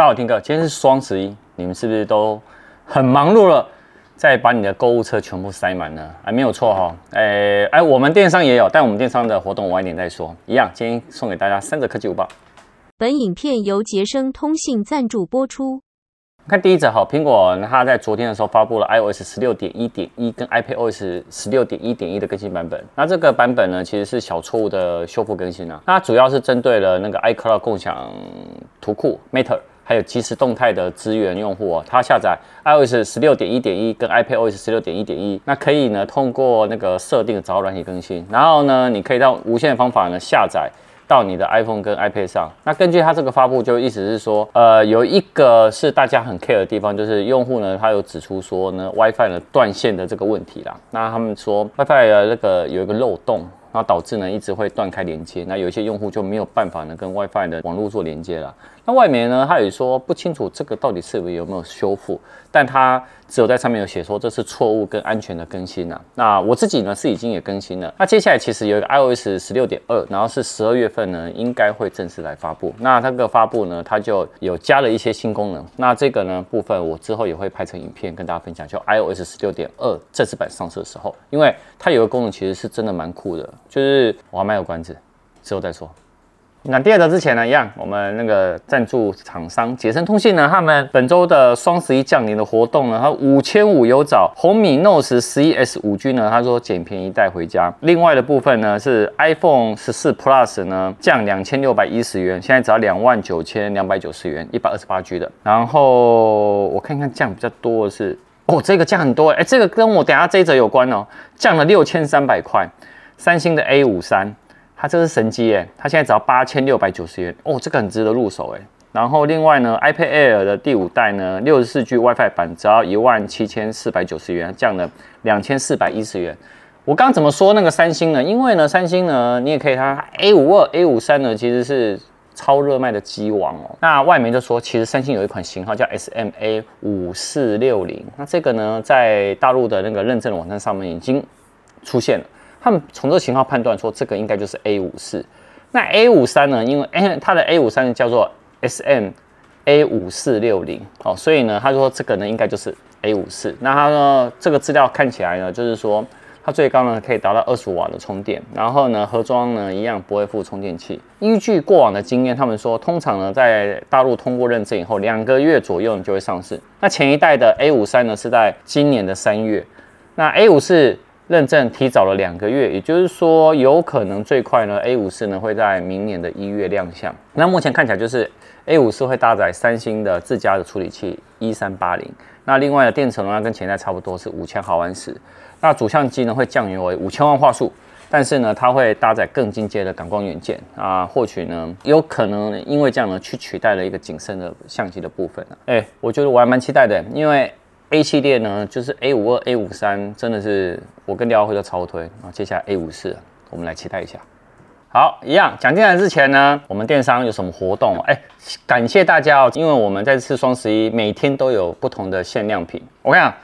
大家好，Tim 哥，今天是双十一，你们是不是都很忙碌了，在把你的购物车全部塞满呢？哎，没有错哈、哦，哎哎，我们电商也有，但我们电商的活动晚一点再说。一样，今天送给大家三则科技午报。本影片由杰生通信赞助播出。看第一则哈，苹果它在昨天的时候发布了 iOS 十六点一点一跟 iPadOS 十六点一点一的更新版本。那这个版本呢，其实是小错误的修复更新啊。那它主要是针对了那个 iCloud 共享图库 Matter，还有即时动态的资源用户哦，它下载 iOS 十六点一点一跟 iPadOS 十六点一点一，那可以呢通过那个设定找到软体更新，然后呢，你可以到无线方法呢下载。到你的 iPhone 跟 iPad 上，那根据它这个发布，就意思是说，呃，有一个是大家很 care 的地方，就是用户呢，他有指出说呢，WiFi 呢断线的这个问题啦。那他们说 WiFi 的那个有一个漏洞。那导致呢一直会断开连接，那有一些用户就没有办法呢跟 WiFi 的网络做连接了。那外媒呢，他也说不清楚这个到底是不有没有修复，但他只有在上面有写说这是错误跟安全的更新啊。那我自己呢是已经也更新了。那接下来其实有一个 iOS 十六点二，然后是十二月份呢应该会正式来发布。那这个发布呢，它就有加了一些新功能。那这个呢部分我之后也会拍成影片跟大家分享，就 iOS 十六点二正式版上市的时候，因为它有个功能其实是真的蛮酷的。就是我还蛮有关子，之后再说。那第二则之前呢，一样，我们那个赞助厂商杰森通信呢，他们本周的双十一降临的活动呢，它五千五有找红米 Note 十一 S 五 G 呢，他说捡便宜带回家。另外的部分呢是 iPhone 十四 Plus 呢降两千六百一十元，现在只要两万九千两百九十元，一百二十八 G 的。然后我看看降比较多的是，哦，这个降很多，哎，这个跟我等下这一则有关哦，降了六千三百块。三星的 A 五三，它这是神机耶，它现在只要八千六百九十元哦，这个很值得入手哎。然后另外呢，iPad Air 的第五代呢，六十四 G WiFi 版只要一万七千四百九十元，降了两千四百一十元。我刚怎么说那个三星呢？因为呢，三星呢，你也可以它 A 五二、A 五三呢，其实是超热卖的机王哦。那外媒就说，其实三星有一款型号叫 SMA 五四六零，那这个呢，在大陆的那个认证网站上面已经出现了。他们从这个型号判断说，这个应该就是 A 五四。那 A 五三呢？因为，它的 A 五三叫做 SM A 五四六零哦，所以呢，他说这个呢应该就是 A 五四。那他说这个资料看起来呢，就是说它最高呢可以达到二十五瓦的充电，然后呢盒装呢一样不会附充电器。依据过往的经验，他们说通常呢在大陆通过认证以后，两个月左右你就会上市。那前一代的 A 五三呢是在今年的三月，那 A 五四。认证提早了两个月，也就是说，有可能最快呢，A 五四呢会在明年的一月亮相。那目前看起来就是 A 五四会搭载三星的自家的处理器一三八零。那另外的电池容量跟前代差不多是五千毫安时。那主相机呢会降为五千万画素，但是呢它会搭载更进阶的感光元件啊，或许呢有可能因为这样呢去取代了一个景深的相机的部分。哎，我觉得我还蛮期待的，因为。A 系列呢，就是 A 五二、A 五三，真的是我跟廖辉都超推。然后接下来 A 五四，我们来期待一下。好，一样讲进来之前呢，我们电商有什么活动？哎，感谢大家哦，因为我们在这次双十一每天都有不同的限量品。我看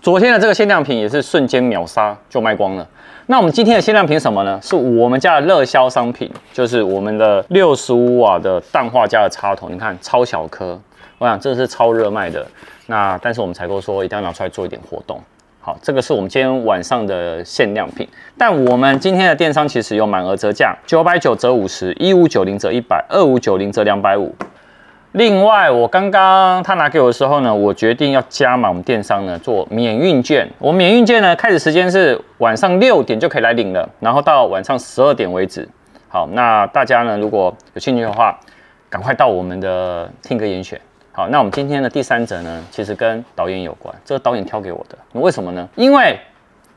昨天的这个限量品也是瞬间秒杀就卖光了。那我们今天的限量品什么呢？是我们家的热销商品，就是我们的六十五瓦的氮化镓的插头。你看超小颗，我想这是超热卖的。那但是我们采购说一定要拿出来做一点活动，好，这个是我们今天晚上的限量品。但我们今天的电商其实有满额折价，九百九折五十，一五九零折一百，二五九零折两百五。另外，我刚刚他拿给我的时候呢，我决定要加码我们电商呢做免运券。我免运券呢开始时间是晚上六点就可以来领了，然后到晚上十二点为止。好，那大家呢如果有兴趣的话，赶快到我们的听歌严选。好，那我们今天的第三者呢，其实跟导演有关。这个导演挑给我的，为什么呢？因为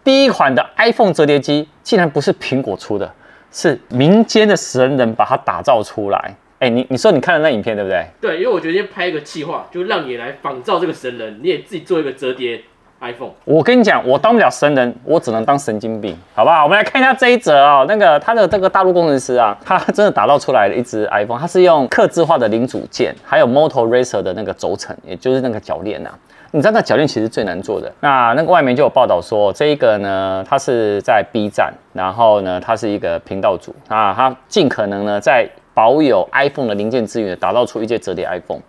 第一款的 iPhone 折叠机竟然不是苹果出的，是民间的神人把它打造出来。哎，你你说你看了那影片对不对？对，因为我决定拍一个计划，就让你来仿造这个神人，你也自己做一个折叠。iPhone，我跟你讲，我当不了神人，我只能当神经病，好不好？我们来看一下这一则啊、那个他的这个大陆工程师啊，他真的打造出来了一支 iPhone，他是用客制化的零组件，还有 Motor Racer 的那个轴承，也就是那个铰链呐。你知道那铰链其实最难做的。那那个外面就有报道说，这一个呢，他是在 B 站，然后呢，他是一个频道主啊，他尽可能呢在保有 iPhone 的零件资源，打造出一件折叠 iPhone。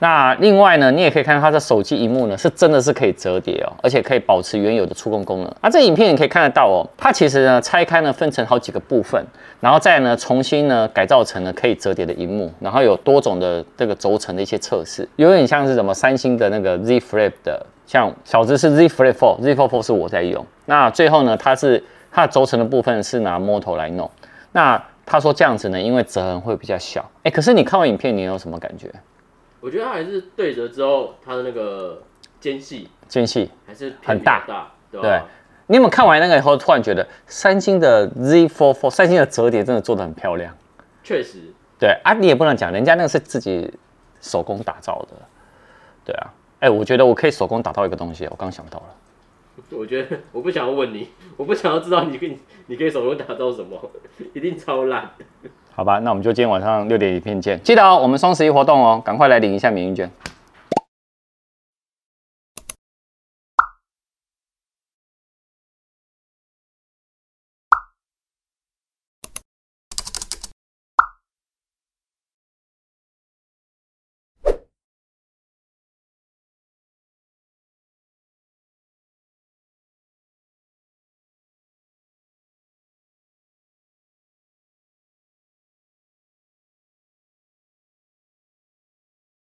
那另外呢，你也可以看到它的手机荧幕呢，是真的是可以折叠哦，而且可以保持原有的触控功能。那这影片你可以看得到哦，它其实呢拆开呢分成好几个部分，然后再呢重新呢改造成了可以折叠的荧幕，然后有多种的这个轴承的一些测试，有点像是什么三星的那个 Z Flip 的，像小只是 Z Flip 4，Z Flip 4是我在用。那最后呢，它是它的轴承的部分是拿 Moto 来弄。那他说这样子呢，因为折痕会比较小。哎，可是你看完影片，你有什么感觉？我觉得它还是对折之后，它的那个间隙间隙还是很大，对，对。你有没有看完那个以后，突然觉得三星的 Z Fold 4，三星的折叠真的做得很漂亮？确实。对啊，你也不能讲，人家那个是自己手工打造的。对啊，哎，我觉得我可以手工打造一个东西，我刚想到了。我觉得我不想要问你，我不想要知道你可以你可以手工打造什么，一定超烂。好吧，那我们就今天晚上六点影片见。记得哦，我们双十一活动哦，赶快来领一下免运券。